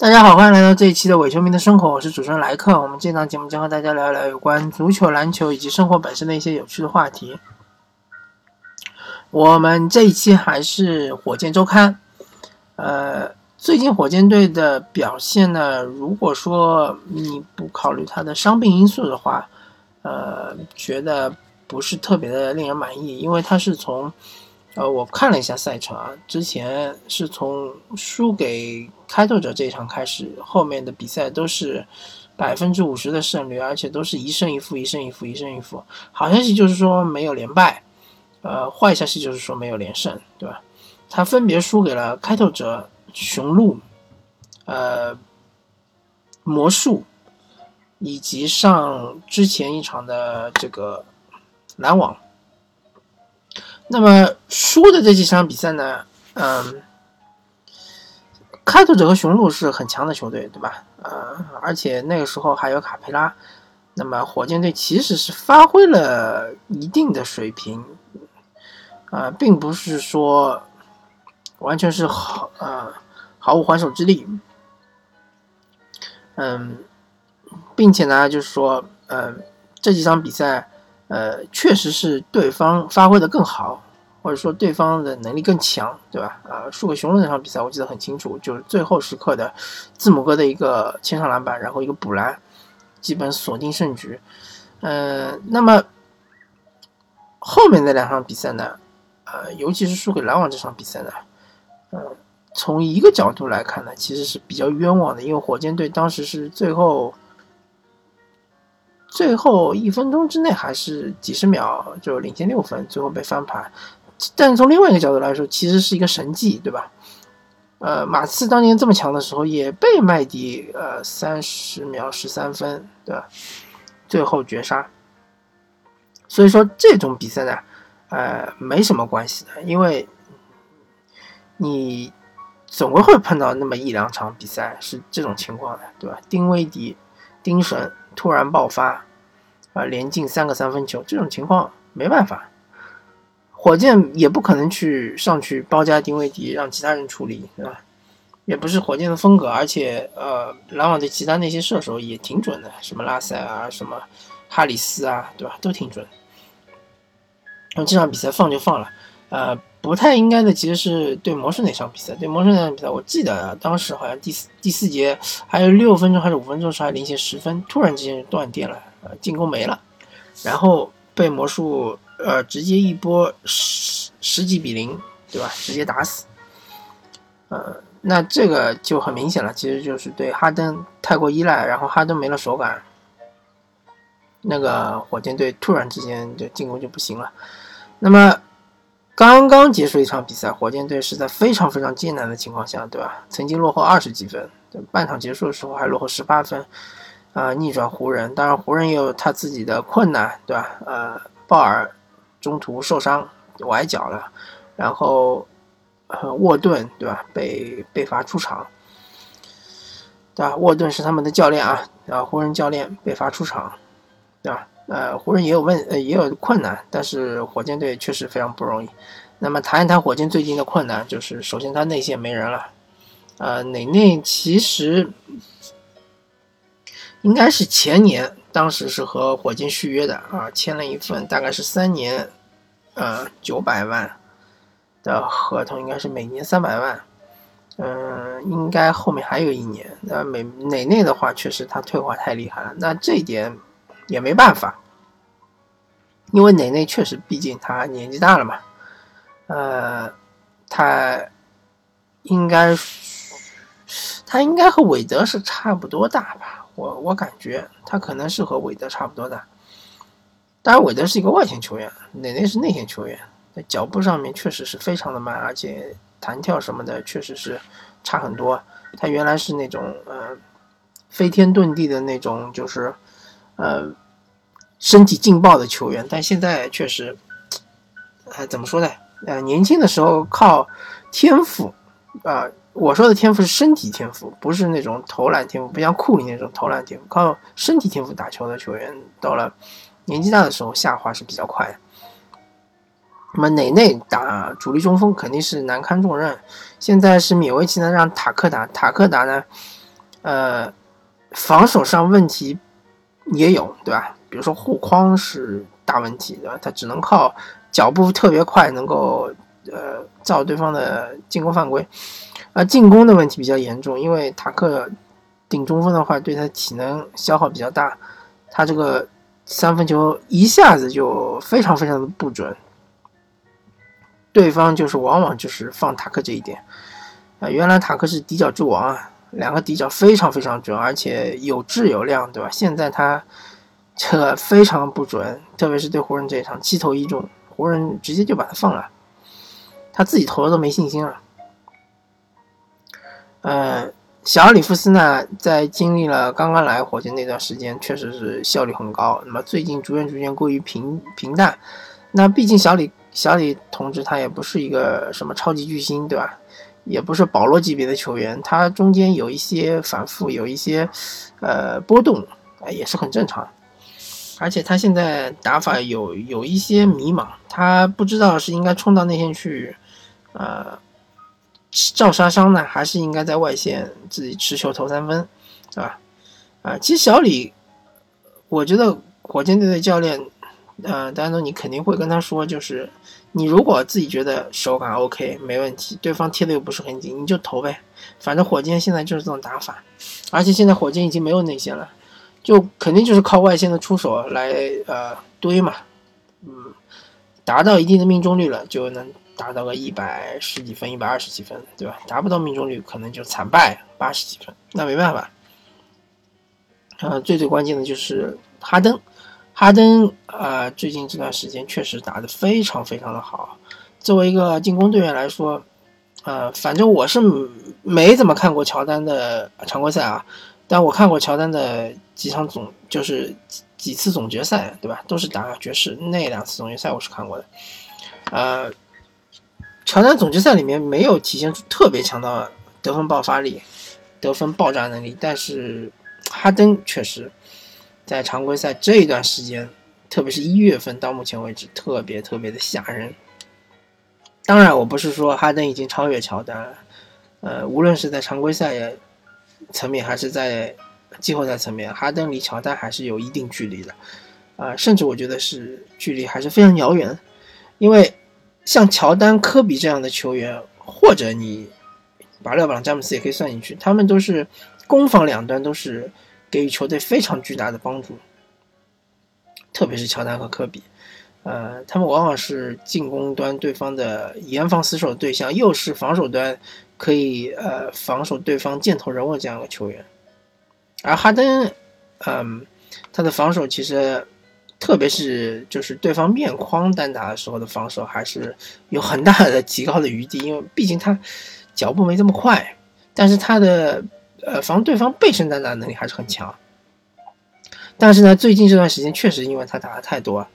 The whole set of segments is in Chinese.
大家好，欢迎来到这一期的伪球迷的生活，我是主持人莱克。我们这档节目将和大家聊一聊有关足球、篮球以及生活本身的一些有趣的话题。我们这一期还是火箭周刊。呃，最近火箭队的表现呢，如果说你不考虑他的伤病因素的话，呃，觉得不是特别的令人满意，因为他是从。呃，我看了一下赛程啊，之前是从输给开拓者这一场开始，后面的比赛都是百分之五十的胜率，而且都是一胜一负，一胜一负，一胜一负。好消息就是说没有连败，呃，坏消息就是说没有连胜，对吧？他分别输给了开拓者、雄鹿、呃魔术，以及上之前一场的这个篮网。那么输的这几场比赛呢，嗯，开拓者和雄鹿是很强的球队，对吧？呃，而且那个时候还有卡佩拉。那么火箭队其实是发挥了一定的水平，啊，并不是说完全是毫呃毫无还手之力。嗯，并且呢，就是说，嗯，这几场比赛。呃，确实是对方发挥的更好，或者说对方的能力更强，对吧？啊，输给雄鹿那场比赛我记得很清楚，就是最后时刻的字母哥的一个前场篮板，然后一个补篮，基本锁定胜局。嗯，那么后面那两场比赛呢？呃，尤其是输给篮网这场比赛呢，嗯，从一个角度来看呢，其实是比较冤枉的，因为火箭队当时是最后。最后一分钟之内还是几十秒就领先六分，最后被翻盘。但从另外一个角度来说，其实是一个神迹，对吧？呃，马刺当年这么强的时候，也被麦迪呃三十秒十三分，对吧？最后绝杀。所以说这种比赛呢，呃，没什么关系的，因为你总归会碰到那么一两场比赛是这种情况的，对吧？丁威迪、丁神。突然爆发，啊，连进三个三分球，这种情况没办法，火箭也不可能去上去包夹丁威迪，让其他人处理，对吧？也不是火箭的风格，而且，呃，篮网的其他那些射手也挺准的，什么拉塞啊，什么哈里斯啊，对吧？都挺准。那这场比赛放就放了，呃。不太应该的，其实是对魔术那场比赛。对魔术那场比赛，我记得当时好像第四第四节还有六分钟还是五分钟时候还领先十分，突然之间断电了，呃，进攻没了，然后被魔术呃直接一波十十几比零，对吧？直接打死。呃，那这个就很明显了，其实就是对哈登太过依赖，然后哈登没了手感，那个火箭队突然之间就进攻就不行了。那么。刚刚结束一场比赛，火箭队是在非常非常艰难的情况下，对吧？曾经落后二十几分，半场结束的时候还落后十八分，啊，逆转湖人。当然，湖人也有他自己的困难，对吧？呃，鲍尔中途受伤崴脚了，然后沃顿，对吧？被被罚出场，对吧？沃顿是他们的教练啊，啊，湖人教练被罚出场，对吧？呃，湖人也有问，呃，也有困难，但是火箭队确实非常不容易。那么谈一谈火箭最近的困难，就是首先他内线没人了，呃，内内其实应该是前年，当时是和火箭续约的啊，签了一份大概是三年，呃，九百万的合同，应该是每年三百万，嗯，应该后面还有一年。那每内内的话，确实他退化太厉害了，那这一点。也没办法，因为奶奶确实，毕竟他年纪大了嘛，呃，他应该，他应该和韦德是差不多大吧？我我感觉他可能是和韦德差不多大。当然，韦德是一个外线球员，奶奶是内线球员，脚步上面确实是非常的慢，而且弹跳什么的确实是差很多。他原来是那种呃飞天遁地的那种，就是。呃，身体劲爆的球员，但现在确实，呃，怎么说呢？呃，年轻的时候靠天赋，啊，我说的天赋是身体天赋，不是那种投篮天赋，不像库里那种投篮天赋，靠身体天赋打球的球员，到了年纪大的时候下滑是比较快的。那么内内打主力中锋肯定是难堪重任，现在是勉为其难让塔克打，塔克打呢，呃，防守上问题也有，对吧？比如说护框是大问题，对吧？他只能靠脚步特别快，能够呃造对方的进攻犯规。而，进攻的问题比较严重，因为塔克顶中锋的话，对他体能消耗比较大，他这个三分球一下子就非常非常的不准。对方就是往往就是放塔克这一点，啊，原来塔克是底角之王啊，两个底角非常非常准，而且有质有量，对吧？现在他这非常不准，特别是对湖人这一场七投一中，湖人直接就把他放了，他自己投的都没信心了。呃，小里夫斯呢，在经历了刚刚来火箭那段时间，确实是效率很高。那么最近逐渐逐渐过于平平淡，那毕竟小李。小李同志他也不是一个什么超级巨星，对吧？也不是保罗级别的球员，他中间有一些反复，有一些呃波动，啊，也是很正常。而且他现在打法有有一些迷茫，他不知道是应该冲到内线去，呃，照杀伤呢，还是应该在外线自己持球投三分，啊？啊，其实小李，我觉得火箭队的教练。呃，当然，你肯定会跟他说，就是你如果自己觉得手感 OK，没问题，对方贴的又不是很紧，你就投呗。反正火箭现在就是这种打法，而且现在火箭已经没有内线了，就肯定就是靠外线的出手来呃堆嘛，嗯，达到一定的命中率了，就能达到个一百十几分、一百二十几分，对吧？达不到命中率，可能就惨败八十几分，那没办法。呃，最最关键的就是哈登。哈登啊，最近这段时间确实打得非常非常的好。作为一个进攻队员来说，呃，反正我是没怎么看过乔丹的常规赛啊，但我看过乔丹的几场总，就是几次总决赛，对吧？都是打爵士那两次总决赛，我是看过的。呃，乔丹总决赛里面没有体现出特别强的得分爆发力、得分爆炸能力，但是哈登确实。在常规赛这一段时间，特别是一月份到目前为止，特别特别的吓人。当然，我不是说哈登已经超越乔丹，呃，无论是在常规赛层面还是在季后赛层面，哈登离乔丹还是有一定距离的，啊，甚至我觉得是距离还是非常遥远。因为像乔丹、科比这样的球员，或者你把勒布朗、詹姆斯也可以算进去，他们都是攻防两端都是。给予球队非常巨大的帮助，特别是乔丹和科比，呃，他们往往是进攻端对方的严防死守对象，又是防守端可以呃防守对方箭头人物这样的球员。而哈登，嗯，他的防守其实，特别是就是对方面框单打的时候的防守，还是有很大的 提高的余地，因为毕竟他脚步没这么快，但是他的。呃，防对方背身单打能力还是很强，但是呢，最近这段时间确实因为他打的太多，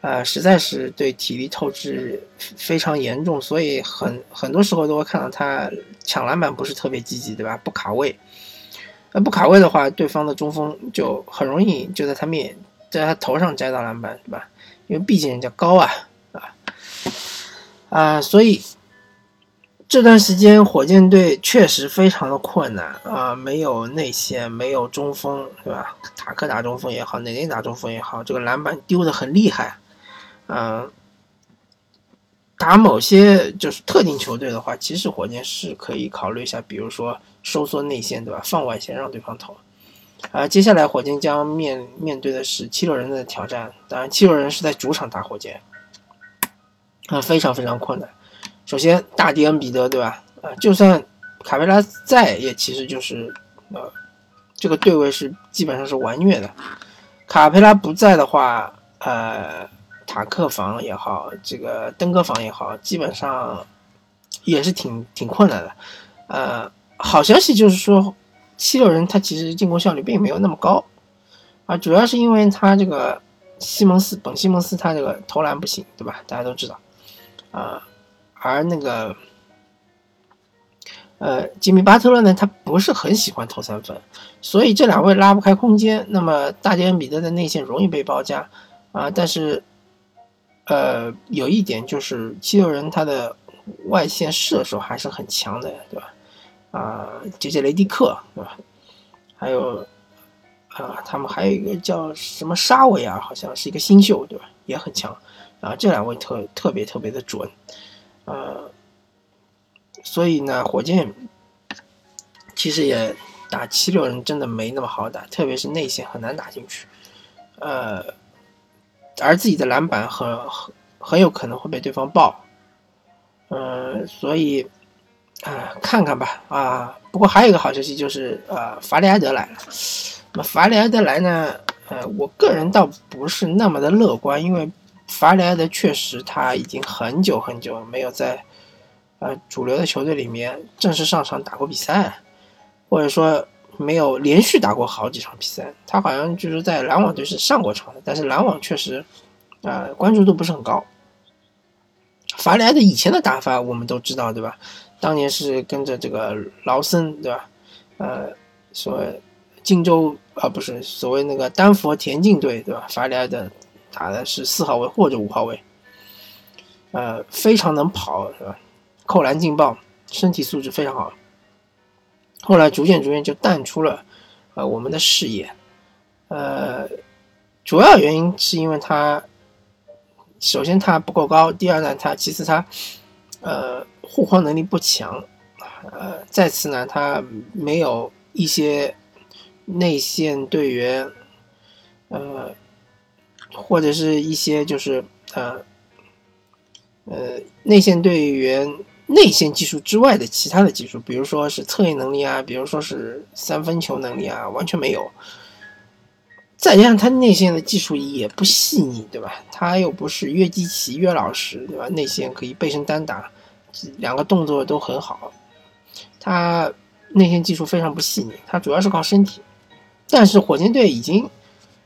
呃，实在是对体力透支非常严重，所以很很多时候都会看到他抢篮板不是特别积极，对吧？不卡位，呃，不卡位的话，对方的中锋就很容易就在他面在他头上摘到篮板，对吧？因为毕竟人家高啊，啊，啊，所以。这段时间，火箭队确实非常的困难啊，没有内线，没有中锋，对吧？塔克打中锋也好，内内打中锋也好，这个篮板丢的很厉害。嗯，打某些就是特定球队的话，其实火箭是可以考虑一下，比如说收缩内线，对吧？放外线让对方投。啊，接下来火箭将面面对的是七六人的挑战，当然七六人是在主场打火箭，啊，非常非常困难。首先，大迪恩彼得，对吧？啊，就算卡佩拉在，也其实就是，呃，这个对位是基本上是完虐的。卡佩拉不在的话，呃，塔克防也好，这个登哥防也好，基本上也是挺挺困难的。呃，好消息就是说，七六人他其实进攻效率并没有那么高，啊，主要是因为他这个西蒙斯，本西蒙斯他这个投篮不行，对吧？大家都知道，啊。而那个，呃，吉米巴特勒呢，他不是很喜欢投三分，所以这两位拉不开空间。那么大杰恩彼得的内线容易被包夹啊。但是，呃，有一点就是七六人他的外线射手还是很强的，对吧？啊，杰杰雷迪克，对吧？还有啊，他们还有一个叫什么沙维尔，好像是一个新秀，对吧？也很强。啊，这两位特特别特别的准，呃，所以呢，火箭其实也打七六人真的没那么好打，特别是内线很难打进去，呃，而自己的篮板很很很有可能会被对方爆，嗯，所以啊，看看吧，啊，不过还有一个好消息就是，呃，法里埃德来了，那法里埃德来呢，呃，我个人倒不是那么的乐观，因为。法里埃德确实，他已经很久很久没有在呃主流的球队里面正式上场打过比赛，或者说没有连续打过好几场比赛。他好像就是在篮网队是上过场的，但是篮网确实啊关注度不是很高。法里埃德以前的打法我们都知道，对吧？当年是跟着这个劳森，对吧？呃，所谓荆州啊，不是所谓那个丹佛田径队，对吧？法里埃德。打的是四号位或者五号位，呃，非常能跑，是吧？扣篮劲爆，身体素质非常好。后来逐渐逐渐就淡出了，呃，我们的视野。呃，主要原因是因为他，首先他不够高，第二呢，他其次他，呃，护框能力不强，呃，再次呢，他没有一些内线队员，呃。或者是一些就是呃呃内线队员内线技术之外的其他的技术，比如说是策应能力啊，比如说是三分球能力啊，完全没有。再加上他内线的技术也不细腻，对吧？他又不是约基奇、约老师，对吧？内线可以背身单打，两个动作都很好。他内线技术非常不细腻，他主要是靠身体。但是火箭队已经。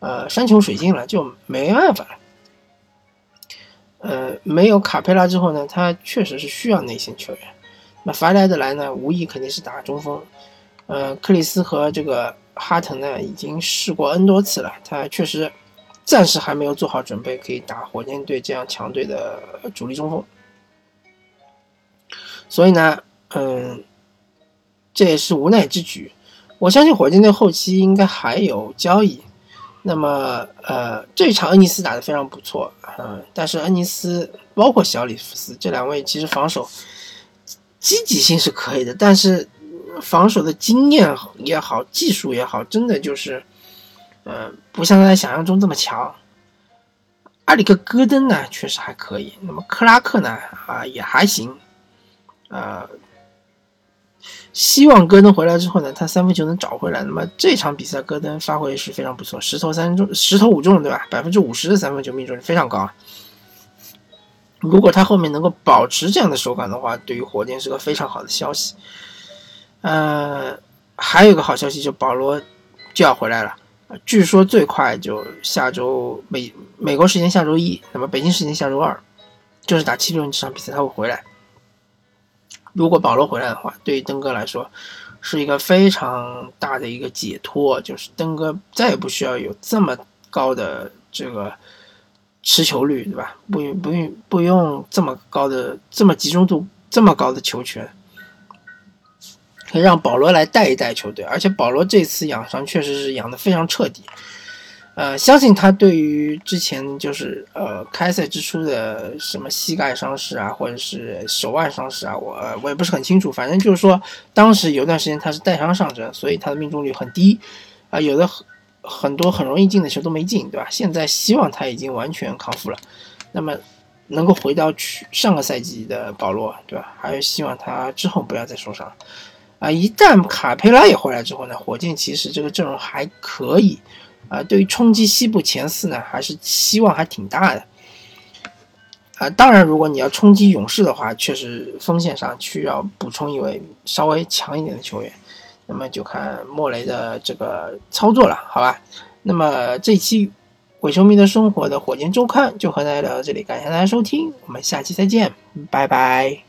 呃，山穷水尽了，就没办法了。呃，没有卡佩拉之后呢，他确实是需要内线球员。那法莱德来呢，无疑肯定是打中锋。呃，克里斯和这个哈腾呢，已经试过 N 多次了，他确实暂时还没有做好准备，可以打火箭队这样强队的主力中锋。所以呢，嗯，这也是无奈之举。我相信火箭队后期应该还有交易。那么，呃，这一场恩尼斯打得非常不错，嗯，但是恩尼斯包括小里弗斯这两位，其实防守积极性是可以的，但是防守的经验也好，技术也好，真的就是，呃，不像大家想象中这么强。阿里克戈登呢，确实还可以，那么克拉克呢，啊，也还行，呃。希望戈登回来之后呢，他三分球能找回来。那么这场比赛戈登发挥是非常不错，十投三中，十投五中，对吧？百分之五十的三分球命中率非常高啊。如果他后面能够保持这样的手感的话，对于火箭是个非常好的消息。呃，还有一个好消息，就保罗就要回来了，据说最快就下周美美国时间下周一，那么北京时间下周二，就是打七六人这场比赛他会回来。如果保罗回来的话，对于登哥来说是一个非常大的一个解脱，就是登哥再也不需要有这么高的这个持球率，对吧？不用不用不用这么高的这么集中度这么高的球权，可以让保罗来带一带球队，而且保罗这次养伤确实是养的非常彻底。呃，相信他对于之前就是呃开赛之初的什么膝盖伤势啊，或者是手腕伤势啊，我我也不是很清楚。反正就是说，当时有一段时间他是带伤上阵，所以他的命中率很低，啊，有的很很多很容易进的球都没进，对吧？现在希望他已经完全康复了，那么能够回到去上个赛季的保罗，对吧？还是希望他之后不要再受伤，啊，一旦卡佩拉也回来之后呢，火箭其实这个阵容还可以。啊，对于冲击西部前四呢，还是希望还挺大的。啊，当然，如果你要冲击勇士的话，确实锋线上需要补充一位稍微强一点的球员，那么就看莫雷的这个操作了，好吧？那么这期伪球迷的生活的火箭周刊就和大家聊到这里，感谢大家收听，我们下期再见，拜拜。